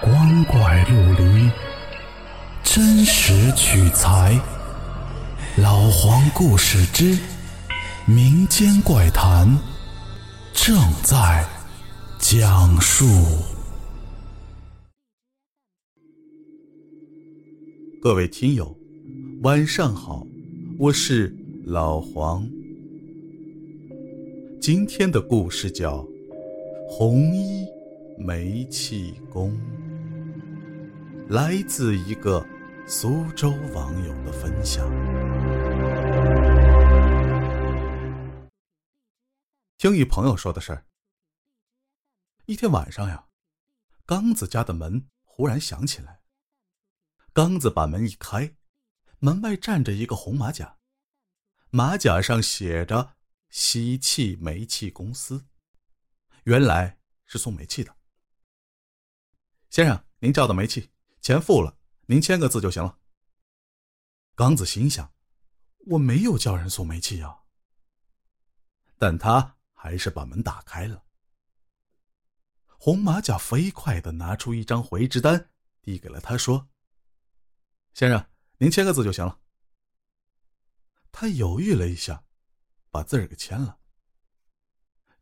光怪陆离，真实取材。老黄故事之民间怪谈正在讲述。各位听友，晚上好，我是老黄。今天的故事叫《红衣煤气工》，来自一个苏州网友的分享。听一朋友说的事儿，一天晚上呀，刚子家的门忽然响起来。刚子把门一开，门外站着一个红马甲，马甲上写着“西气煤气公司”，原来是送煤气的。先生，您叫的煤气钱付了，您签个字就行了。刚子心想：“我没有叫人送煤气呀。”但他还是把门打开了。红马甲飞快的拿出一张回执单，递给了他，说。先生，您签个字就行了。他犹豫了一下，把字儿给签了。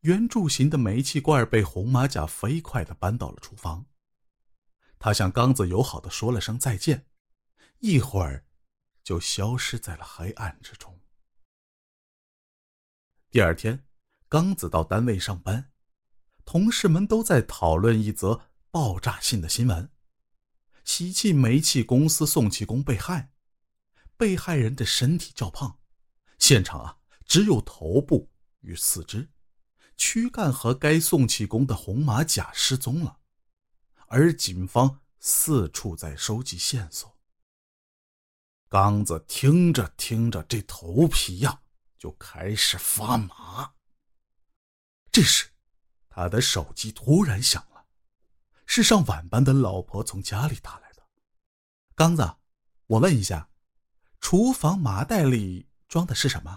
圆柱形的煤气罐被红马甲飞快的搬到了厨房。他向刚子友好的说了声再见，一会儿就消失在了黑暗之中。第二天，刚子到单位上班，同事们都在讨论一则爆炸性的新闻。喜气煤气公司送气工被害，被害人的身体较胖，现场啊只有头部与四肢，躯干和该送气工的红马甲失踪了，而警方四处在收集线索。刚子听着听着，这头皮呀就开始发麻。这时，他的手机突然响了。是上晚班的老婆从家里打来的。刚子，我问一下，厨房麻袋里装的是什么？